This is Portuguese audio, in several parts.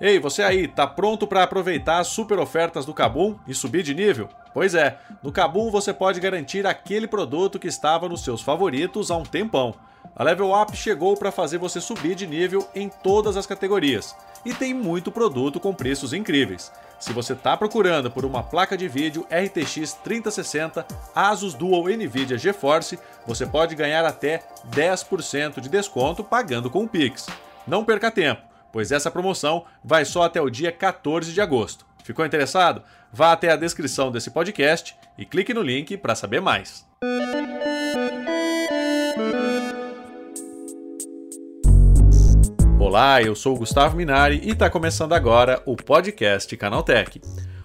Ei, você aí, tá pronto para aproveitar as super ofertas do Kabum e subir de nível? Pois é, no Kabum você pode garantir aquele produto que estava nos seus favoritos há um tempão. A Level Up chegou para fazer você subir de nível em todas as categorias e tem muito produto com preços incríveis. Se você está procurando por uma placa de vídeo RTX 3060 Asus Dual Nvidia GeForce, você pode ganhar até 10% de desconto pagando com o Pix. Não perca tempo pois essa promoção vai só até o dia 14 de agosto. Ficou interessado? Vá até a descrição desse podcast e clique no link para saber mais. Olá, eu sou o Gustavo Minari e está começando agora o podcast Canaltech.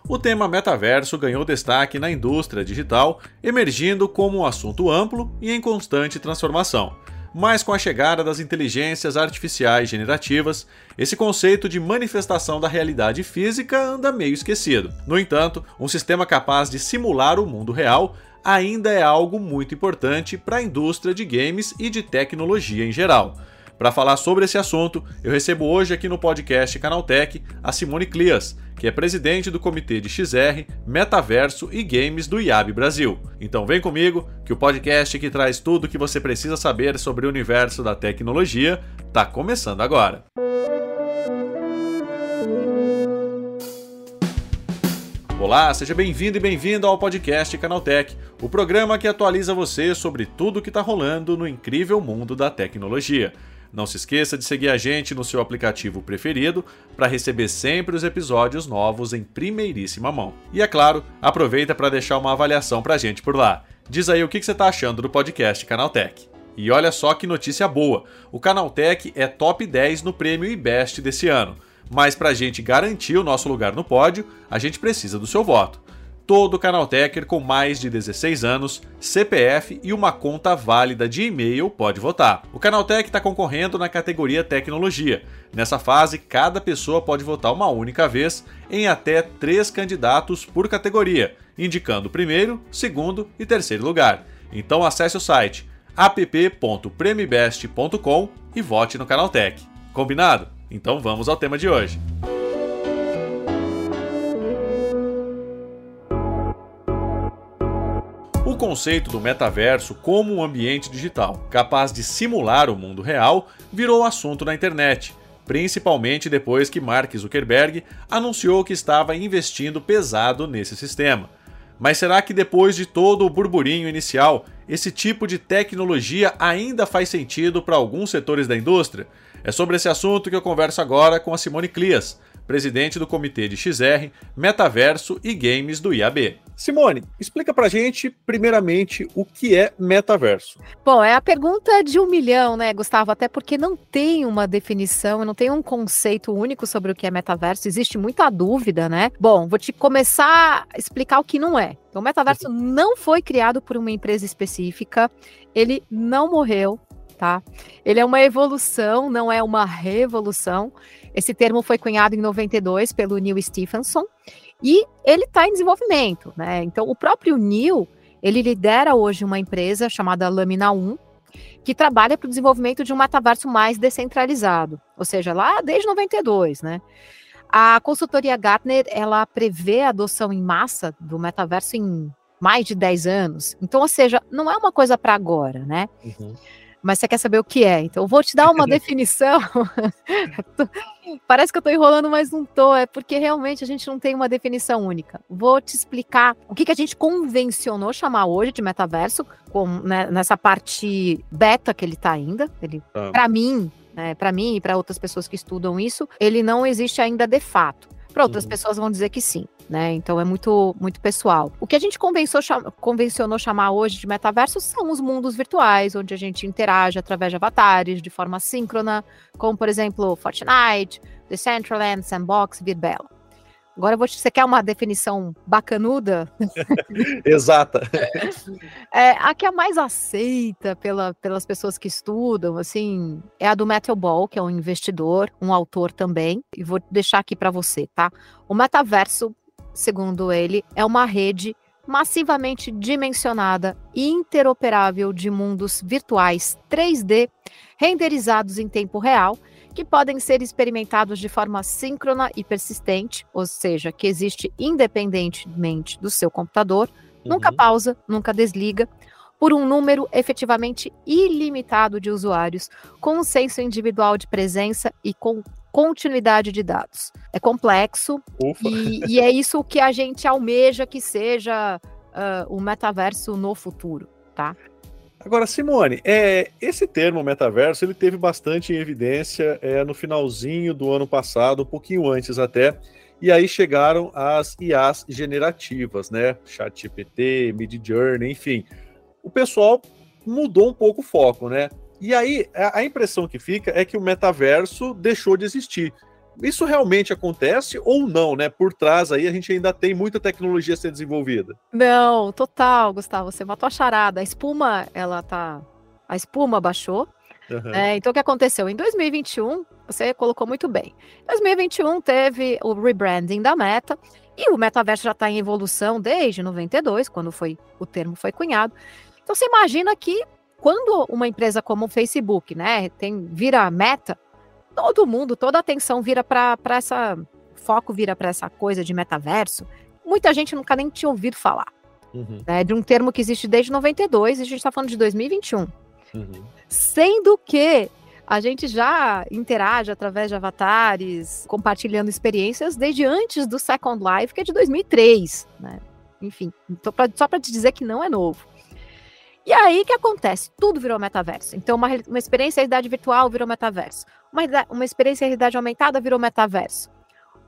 O tema metaverso ganhou destaque na indústria digital, emergindo como um assunto amplo e em constante transformação mas com a chegada das inteligências artificiais generativas, esse conceito de manifestação da realidade física anda meio esquecido. No entanto, um sistema capaz de simular o mundo real ainda é algo muito importante para a indústria de games e de tecnologia em geral. Para falar sobre esse assunto, eu recebo hoje aqui no podcast Canaltech a Simone Clias, que é presidente do comitê de XR, Metaverso e Games do IAB Brasil. Então vem comigo, que o podcast que traz tudo o que você precisa saber sobre o universo da tecnologia está começando agora. Olá, seja bem-vindo e bem-vindo ao podcast Canaltech, o programa que atualiza você sobre tudo o que está rolando no incrível mundo da tecnologia. Não se esqueça de seguir a gente no seu aplicativo preferido para receber sempre os episódios novos em primeiríssima mão. E é claro, aproveita para deixar uma avaliação para a gente por lá. Diz aí o que você está achando do podcast Canaltech. E olha só que notícia boa: o Canaltech é top 10 no prêmio IBEST desse ano. Mas para a gente garantir o nosso lugar no pódio, a gente precisa do seu voto todo Canaltecher com mais de 16 anos, CPF e uma conta válida de e-mail pode votar. O Canaltech está concorrendo na categoria Tecnologia. Nessa fase, cada pessoa pode votar uma única vez em até três candidatos por categoria, indicando primeiro, segundo e terceiro lugar. Então acesse o site app.premibest.com e vote no Canaltech. Combinado? Então vamos ao tema de hoje. Conceito do metaverso como um ambiente digital capaz de simular o mundo real virou assunto na internet, principalmente depois que Mark Zuckerberg anunciou que estava investindo pesado nesse sistema. Mas será que depois de todo o burburinho inicial, esse tipo de tecnologia ainda faz sentido para alguns setores da indústria? É sobre esse assunto que eu converso agora com a Simone Clias, presidente do Comitê de XR, Metaverso e Games do IAB. Simone, explica pra gente, primeiramente, o que é metaverso. Bom, é a pergunta de um milhão, né, Gustavo? Até porque não tem uma definição, não tem um conceito único sobre o que é metaverso, existe muita dúvida, né? Bom, vou te começar a explicar o que não é. Então, o metaverso não foi criado por uma empresa específica, ele não morreu, tá? Ele é uma evolução, não é uma revolução. Esse termo foi cunhado em 92 pelo Neil Stephenson e ele está em desenvolvimento, né? Então, o próprio Neil, ele lidera hoje uma empresa chamada Lamina 1, que trabalha para o desenvolvimento de um metaverso mais descentralizado, ou seja, lá desde 92, né? A consultoria Gartner, ela prevê a adoção em massa do metaverso em mais de 10 anos. Então, ou seja, não é uma coisa para agora, né? Uhum mas você quer saber o que é. Então, eu vou te dar uma definição. Parece que eu estou enrolando, mas não estou. É porque realmente a gente não tem uma definição única. Vou te explicar o que, que a gente convencionou chamar hoje de metaverso, com, né, nessa parte beta que ele está ainda. Ele, ah. Para mim, né, para mim e para outras pessoas que estudam isso, ele não existe ainda de fato. Para outras uhum. pessoas vão dizer que sim né? Então é muito, muito pessoal. O que a gente convencionou chamar hoje de metaverso são os mundos virtuais, onde a gente interage através de avatares de forma síncrona, como por exemplo Fortnite, Decentraland, Sandbox, Virbela. Agora vou te, você quer uma definição bacanuda? Exata. É, a que é mais aceita pela, pelas pessoas que estudam, assim, é a do Metal Ball, que é um investidor, um autor também, e vou deixar aqui para você, tá? O metaverso segundo ele, é uma rede massivamente dimensionada e interoperável de mundos virtuais 3D renderizados em tempo real que podem ser experimentados de forma síncrona e persistente, ou seja, que existe independentemente do seu computador, uhum. nunca pausa, nunca desliga, por um número efetivamente ilimitado de usuários, com um senso individual de presença e com continuidade de dados. É complexo e, e, é isso que a gente almeja que seja uh, o metaverso no futuro, tá? Agora, Simone, é, esse termo metaverso ele teve bastante evidência é, no finalzinho do ano passado, um pouquinho antes até, e aí chegaram as IAs generativas, né? ChatGPT, Midjourney, enfim. O pessoal mudou um pouco o foco, né? E aí a impressão que fica é que o metaverso deixou de existir. Isso realmente acontece ou não, né? Por trás aí a gente ainda tem muita tecnologia a ser desenvolvida. Não, total, Gustavo, você matou a charada. A espuma, ela tá. A espuma baixou. Uhum. É, então o que aconteceu? Em 2021, você colocou muito bem. Em 2021 teve o rebranding da Meta e o metaverso já está em evolução desde 92, quando foi o termo foi cunhado. Então você imagina que quando uma empresa como o Facebook, né, tem vira Meta, todo mundo, toda a atenção vira para essa foco vira para essa coisa de metaverso. Muita gente nunca nem tinha ouvido falar. Uhum. Né, de um termo que existe desde 92 e a gente está falando de 2021. Uhum. Sendo que a gente já interage através de avatares, compartilhando experiências desde antes do Second Life, que é de 2003, né? Enfim, então pra, só para te dizer que não é novo. E aí, o que acontece? Tudo virou metaverso. Então, uma, uma experiência realidade virtual virou metaverso. Uma, uma experiência realidade aumentada virou metaverso.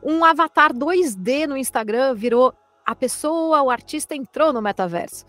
Um avatar 2D no Instagram virou a pessoa, o artista entrou no metaverso.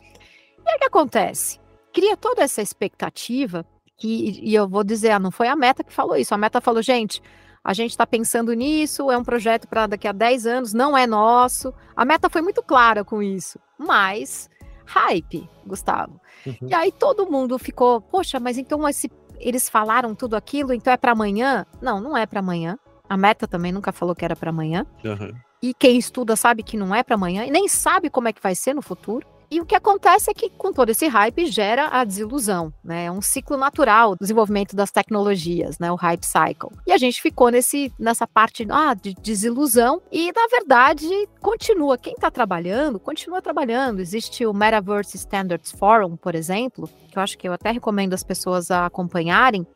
E aí, o que acontece? Cria toda essa expectativa, que, e eu vou dizer, ah, não foi a Meta que falou isso. A Meta falou, gente, a gente está pensando nisso, é um projeto para daqui a 10 anos, não é nosso. A Meta foi muito clara com isso. Mas hype, Gustavo. Uhum. E aí todo mundo ficou, poxa, mas então esse, eles falaram tudo aquilo, então é para amanhã? Não, não é para amanhã. A Meta também nunca falou que era para amanhã. Uhum. E quem estuda sabe que não é para amanhã e nem sabe como é que vai ser no futuro. E o que acontece é que, com todo esse hype, gera a desilusão, né? É um ciclo natural do desenvolvimento das tecnologias, né? O hype cycle. E a gente ficou nesse, nessa parte ah, de desilusão e, na verdade, continua. Quem está trabalhando, continua trabalhando. Existe o Metaverse Standards Forum, por exemplo, que eu acho que eu até recomendo as pessoas acompanharem,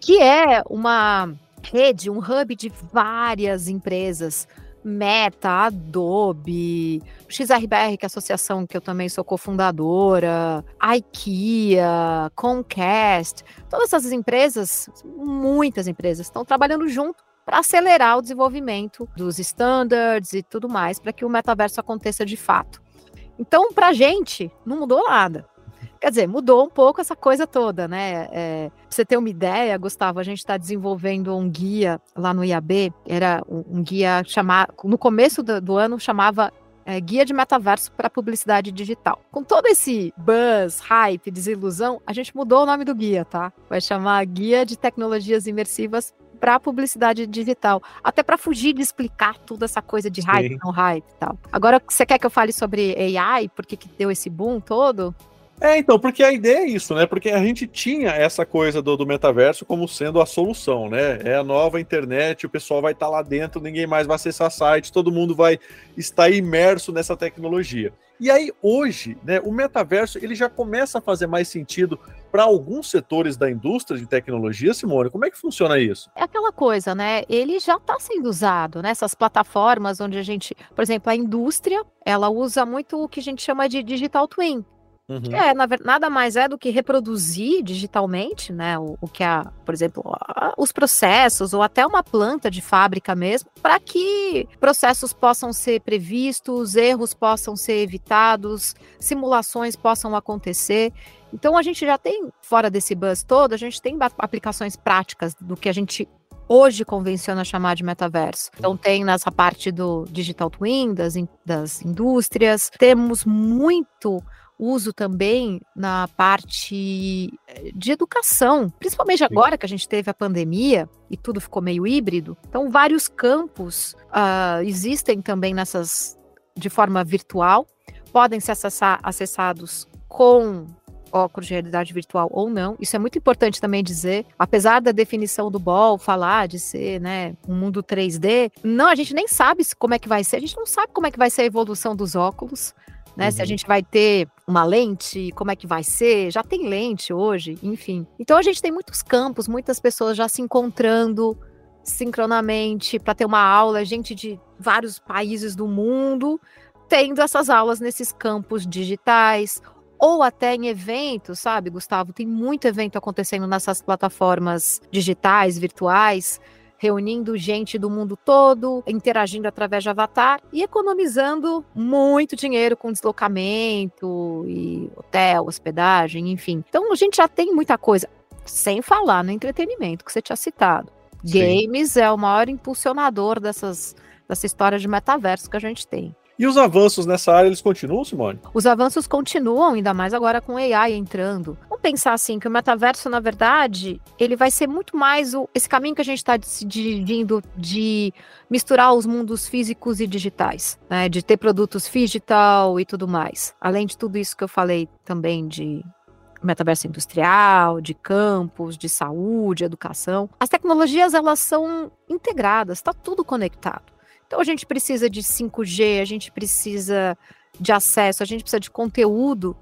que é uma rede, um hub de várias empresas Meta, Adobe, XRBR, que é a associação que eu também sou cofundadora, IKEA, Comcast, todas essas empresas, muitas empresas, estão trabalhando junto para acelerar o desenvolvimento dos standards e tudo mais, para que o metaverso aconteça de fato. Então, para a gente, não mudou nada. Quer dizer, mudou um pouco essa coisa toda, né? É, pra você ter uma ideia, Gustavo, a gente está desenvolvendo um guia lá no IAB, era um, um guia chamado, no começo do, do ano chamava é, Guia de Metaverso para Publicidade Digital. Com todo esse buzz, hype, desilusão, a gente mudou o nome do guia, tá? Vai chamar Guia de Tecnologias Imersivas para publicidade digital, até para fugir de explicar toda essa coisa de hype, Sim. não hype e tal. Agora, você quer que eu fale sobre AI, por que deu esse boom todo? É, então, porque a ideia é isso, né? Porque a gente tinha essa coisa do, do metaverso como sendo a solução, né? É a nova internet, o pessoal vai estar tá lá dentro, ninguém mais vai acessar sites, todo mundo vai estar imerso nessa tecnologia. E aí, hoje, né, o metaverso ele já começa a fazer mais sentido para alguns setores da indústria de tecnologia, Simone. Como é que funciona isso? É aquela coisa, né? Ele já está sendo usado né? plataformas onde a gente, por exemplo, a indústria, ela usa muito o que a gente chama de digital twin, Uhum. É, na, nada mais é do que reproduzir digitalmente, né? O, o que a, por exemplo, a, os processos ou até uma planta de fábrica mesmo, para que processos possam ser previstos, erros possam ser evitados, simulações possam acontecer. Então a gente já tem, fora desse buzz todo, a gente tem aplicações práticas do que a gente hoje convenciona chamar de metaverso. Então tem nessa parte do digital twin, das, das indústrias, temos muito uso também na parte eh, de educação, principalmente agora que a gente teve a pandemia e tudo ficou meio híbrido. Então, vários campos uh, existem também nessas de forma virtual, podem ser acessar, acessados com óculos de realidade virtual ou não. Isso é muito importante também dizer. Apesar da definição do Ball falar de ser, né, um mundo 3D, não, a gente nem sabe como é que vai ser. A gente não sabe como é que vai ser a evolução dos óculos. Né, uhum. Se a uhum. gente vai ter uma lente, como é que vai ser? Já tem lente hoje, enfim. Então a gente tem muitos campos, muitas pessoas já se encontrando sincronamente para ter uma aula, gente de vários países do mundo tendo essas aulas nesses campos digitais ou até em eventos, sabe, Gustavo? Tem muito evento acontecendo nessas plataformas digitais, virtuais, reunindo gente do mundo todo, interagindo através de avatar e economizando muito dinheiro com deslocamento e hotel, hospedagem, enfim. Então a gente já tem muita coisa, sem falar no entretenimento que você tinha citado. Sim. Games é o maior impulsionador dessas, dessa história de metaverso que a gente tem. E os avanços nessa área, eles continuam, Simone? Os avanços continuam, ainda mais agora com AI entrando. Vamos pensar assim, que o metaverso, na verdade, ele vai ser muito mais o, esse caminho que a gente está se dirigindo de misturar os mundos físicos e digitais, né? De ter produtos digital e tudo mais. Além de tudo isso que eu falei também de metaverso industrial, de campos, de saúde, educação. As tecnologias, elas são integradas, está tudo conectado. Então a gente precisa de 5G, a gente precisa de acesso, a gente precisa de conteúdo,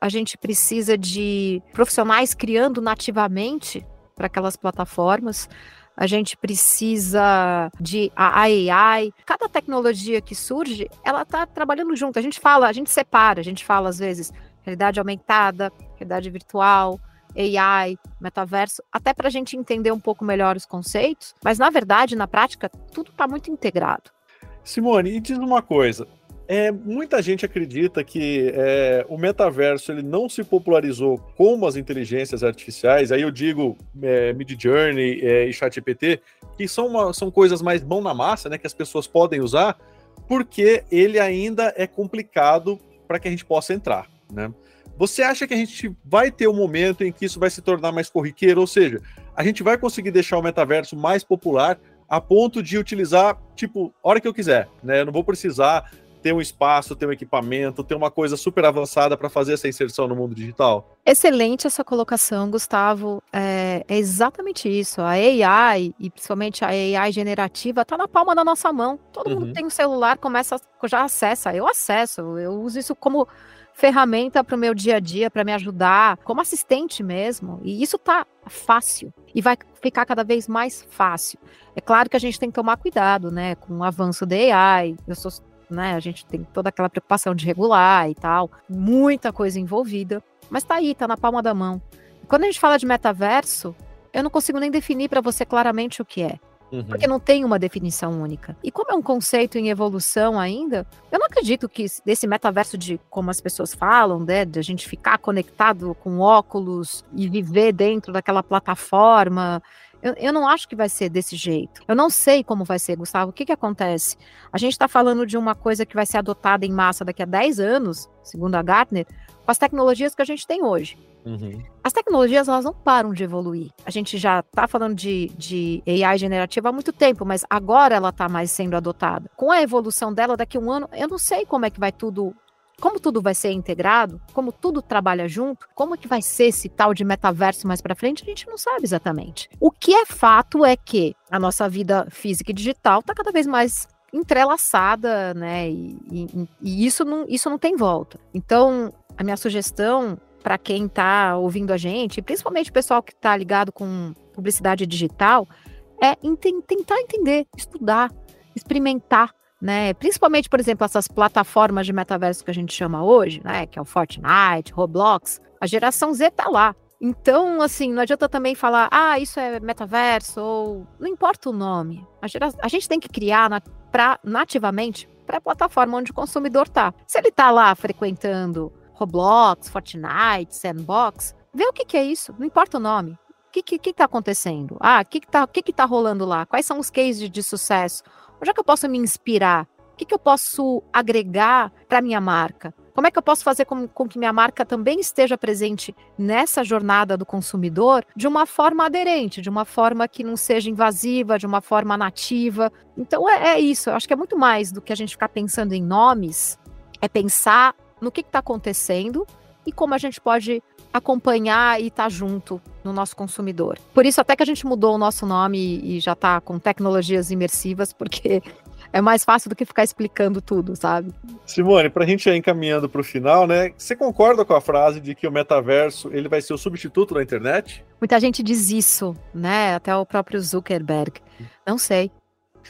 a gente precisa de profissionais criando nativamente para aquelas plataformas. A gente precisa de AI. Cada tecnologia que surge, ela está trabalhando junto. A gente fala, a gente separa, a gente fala às vezes realidade aumentada, realidade virtual, AI, metaverso, até para a gente entender um pouco melhor os conceitos, mas na verdade, na prática, tudo está muito integrado. Simone, e diz uma coisa. É, muita gente acredita que é, o metaverso ele não se popularizou como as inteligências artificiais, aí eu digo é, Mid Journey é, e ChatGPT, que são, uma, são coisas mais mão na massa, né, que as pessoas podem usar, porque ele ainda é complicado para que a gente possa entrar. Né? Você acha que a gente vai ter um momento em que isso vai se tornar mais corriqueiro? Ou seja, a gente vai conseguir deixar o metaverso mais popular a ponto de utilizar, tipo, hora que eu quiser, né? Eu não vou precisar ter um espaço, ter um equipamento, ter uma coisa super avançada para fazer essa inserção no mundo digital? Excelente essa colocação, Gustavo. É, é, exatamente isso. A AI, e principalmente a AI generativa, está na palma da nossa mão. Todo uhum. mundo tem um celular, começa, já acessa. Eu acesso, eu uso isso como ferramenta para o meu dia a dia, para me ajudar, como assistente mesmo. E isso tá fácil e vai ficar cada vez mais fácil. É claro que a gente tem que tomar cuidado, né, com o avanço da AI. Eu sou, né, a gente tem toda aquela preocupação de regular e tal, muita coisa envolvida, mas tá aí, tá na palma da mão. quando a gente fala de metaverso, eu não consigo nem definir para você claramente o que é. Uhum. Porque não tem uma definição única. E como é um conceito em evolução ainda, eu não acredito que desse metaverso de como as pessoas falam, né, de a gente ficar conectado com óculos e viver dentro daquela plataforma. Eu, eu, não acho que vai ser desse jeito. Eu não sei como vai ser, Gustavo. O que, que acontece? A gente está falando de uma coisa que vai ser adotada em massa daqui a 10 anos, segundo a Gartner, com as tecnologias que a gente tem hoje. Uhum. As tecnologias elas não param de evoluir. A gente já está falando de, de AI generativa há muito tempo, mas agora ela está mais sendo adotada. Com a evolução dela, daqui a um ano, eu não sei como é que vai tudo como tudo vai ser integrado, como tudo trabalha junto, como que vai ser esse tal de metaverso mais para frente, a gente não sabe exatamente. O que é fato é que a nossa vida física e digital está cada vez mais entrelaçada, né? E, e, e, isso, não, isso não tem volta. Então, a minha sugestão para quem está ouvindo a gente, principalmente o pessoal que está ligado com publicidade digital, é ent tentar entender, estudar, experimentar, né? Principalmente, por exemplo, essas plataformas de metaverso que a gente chama hoje, né? Que é o Fortnite, Roblox. A geração Z tá lá. Então, assim, não adianta também falar, ah, isso é metaverso, ou não importa o nome. A, gera... a gente tem que criar na... pra, nativamente para a plataforma onde o consumidor tá. Se ele tá lá frequentando Roblox, Fortnite, Sandbox, vê o que, que é isso, não importa o nome. O que, que, que tá acontecendo? Ah, o que, que, tá, que, que tá rolando lá? Quais são os cases de sucesso? Onde é que eu posso me inspirar? O que, que eu posso agregar para minha marca? Como é que eu posso fazer com, com, que minha marca também esteja presente nessa jornada do consumidor de uma forma aderente, de uma forma que não seja invasiva, de uma forma nativa? Então é, é isso. Eu acho que é muito mais do que a gente ficar pensando em nomes, é pensar no que está acontecendo e como a gente pode acompanhar e estar tá junto no nosso consumidor. Por isso até que a gente mudou o nosso nome e já está com tecnologias imersivas, porque é mais fácil do que ficar explicando tudo, sabe? Simone, para a gente ir encaminhando para o final, né? Você concorda com a frase de que o metaverso ele vai ser o substituto da internet? Muita gente diz isso, né? Até o próprio Zuckerberg. Não sei.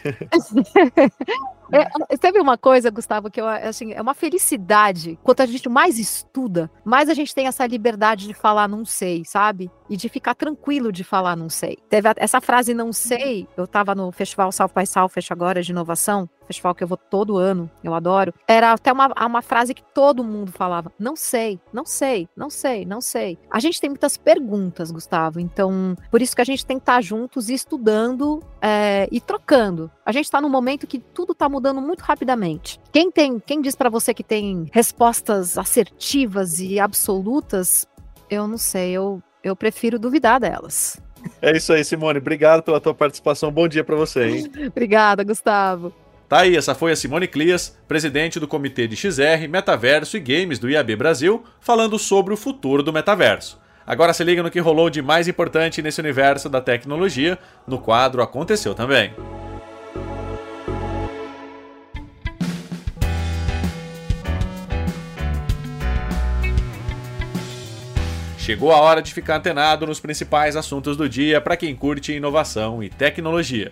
É, teve uma coisa, Gustavo, que eu, assim, é uma felicidade. Quanto a gente mais estuda, mais a gente tem essa liberdade de falar não sei, sabe? E de ficar tranquilo de falar não sei. Teve a, essa frase não sei, eu estava no Festival South by Southwest agora de inovação, festival que eu vou todo ano, eu adoro. Era até uma, uma frase que todo mundo falava: não sei, não sei, não sei, não sei. A gente tem muitas perguntas, Gustavo, então por isso que a gente tem que estar juntos estudando é, e trocando. A gente está num momento que tudo está mudando muito rapidamente. Quem tem, quem diz para você que tem respostas assertivas e absolutas, eu não sei, eu, eu prefiro duvidar delas. É isso aí, Simone. Obrigado pela tua participação. Bom dia para você, hein? Obrigada, Gustavo. Tá aí, essa foi a Simone Clias, presidente do Comitê de XR, Metaverso e Games do IAB Brasil, falando sobre o futuro do metaverso. Agora se liga no que rolou de mais importante nesse universo da tecnologia, no quadro Aconteceu Também. Chegou a hora de ficar antenado nos principais assuntos do dia para quem curte inovação e tecnologia.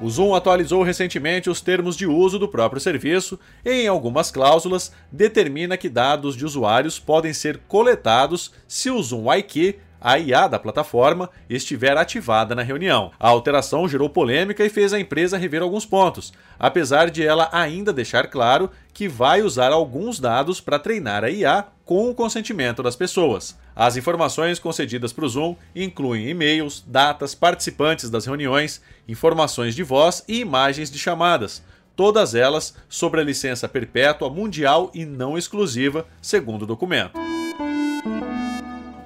O Zoom atualizou recentemente os termos de uso do próprio serviço e, em algumas cláusulas, determina que dados de usuários podem ser coletados se o Zoom IQ a IA da plataforma estiver ativada na reunião. A alteração gerou polêmica e fez a empresa rever alguns pontos, apesar de ela ainda deixar claro que vai usar alguns dados para treinar a IA com o consentimento das pessoas. As informações concedidas para o Zoom incluem e-mails, datas, participantes das reuniões, informações de voz e imagens de chamadas, todas elas sobre a licença perpétua mundial e não exclusiva, segundo o documento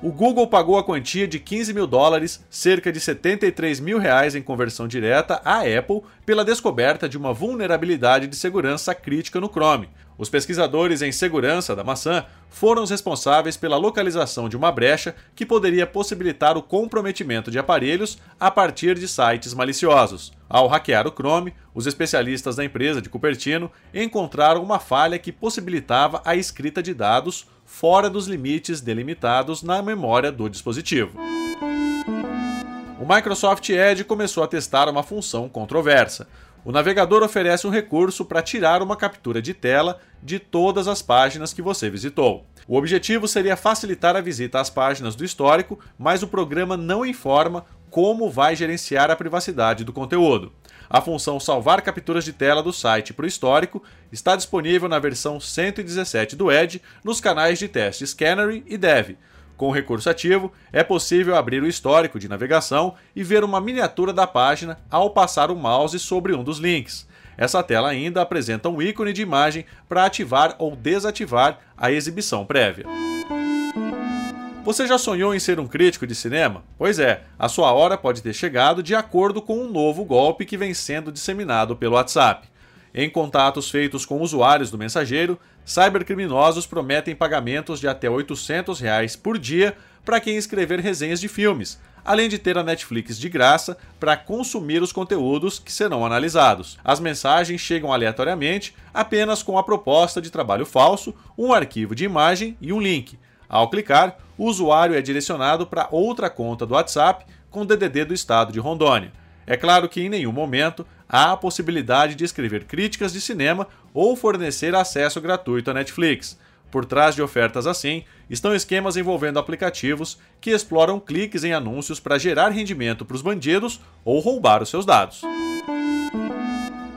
o Google pagou a quantia de 15 mil dólares, cerca de 73 mil reais em conversão direta, à Apple pela descoberta de uma vulnerabilidade de segurança crítica no Chrome. Os pesquisadores em segurança da maçã foram os responsáveis pela localização de uma brecha que poderia possibilitar o comprometimento de aparelhos a partir de sites maliciosos. Ao hackear o Chrome, os especialistas da empresa de Cupertino encontraram uma falha que possibilitava a escrita de dados fora dos limites delimitados na memória do dispositivo. O Microsoft Edge começou a testar uma função controversa. O navegador oferece um recurso para tirar uma captura de tela de todas as páginas que você visitou. O objetivo seria facilitar a visita às páginas do histórico, mas o programa não informa como vai gerenciar a privacidade do conteúdo. A função salvar capturas de tela do site para o histórico está disponível na versão 117 do Edge nos canais de teste Canary e Dev. Com o recurso ativo, é possível abrir o histórico de navegação e ver uma miniatura da página ao passar o mouse sobre um dos links. Essa tela ainda apresenta um ícone de imagem para ativar ou desativar a exibição prévia. Você já sonhou em ser um crítico de cinema? Pois é, a sua hora pode ter chegado de acordo com um novo golpe que vem sendo disseminado pelo WhatsApp. Em contatos feitos com usuários do mensageiro, cybercriminosos prometem pagamentos de até 800 reais por dia para quem escrever resenhas de filmes, além de ter a Netflix de graça para consumir os conteúdos que serão analisados. As mensagens chegam aleatoriamente, apenas com a proposta de trabalho falso, um arquivo de imagem e um link. Ao clicar, o usuário é direcionado para outra conta do WhatsApp com DDD do estado de Rondônia. É claro que em nenhum momento há a possibilidade de escrever críticas de cinema ou fornecer acesso gratuito à Netflix. Por trás de ofertas assim estão esquemas envolvendo aplicativos que exploram cliques em anúncios para gerar rendimento para os bandidos ou roubar os seus dados.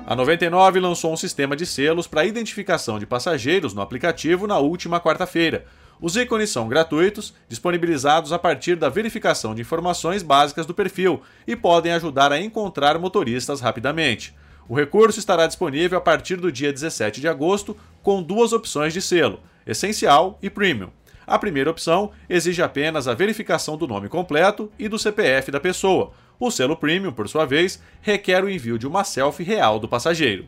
A 99 lançou um sistema de selos para identificação de passageiros no aplicativo na última quarta-feira. Os ícones são gratuitos, disponibilizados a partir da verificação de informações básicas do perfil e podem ajudar a encontrar motoristas rapidamente. O recurso estará disponível a partir do dia 17 de agosto, com duas opções de selo: Essencial e Premium. A primeira opção exige apenas a verificação do nome completo e do CPF da pessoa. O selo Premium, por sua vez, requer o envio de uma selfie real do passageiro.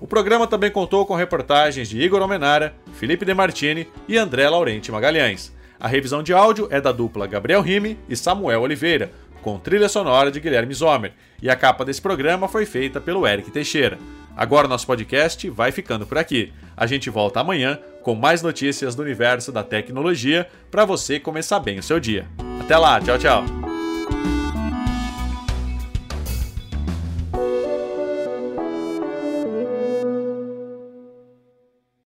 O programa também contou com reportagens de Igor Almenara, Felipe Demartini e André Laurenti Magalhães. A revisão de áudio é da dupla Gabriel Rime e Samuel Oliveira, com trilha sonora de Guilherme Zomer, e a capa desse programa foi feita pelo Eric Teixeira. Agora nosso podcast vai ficando por aqui. A gente volta amanhã com mais notícias do universo da tecnologia para você começar bem o seu dia. Até lá, tchau, tchau.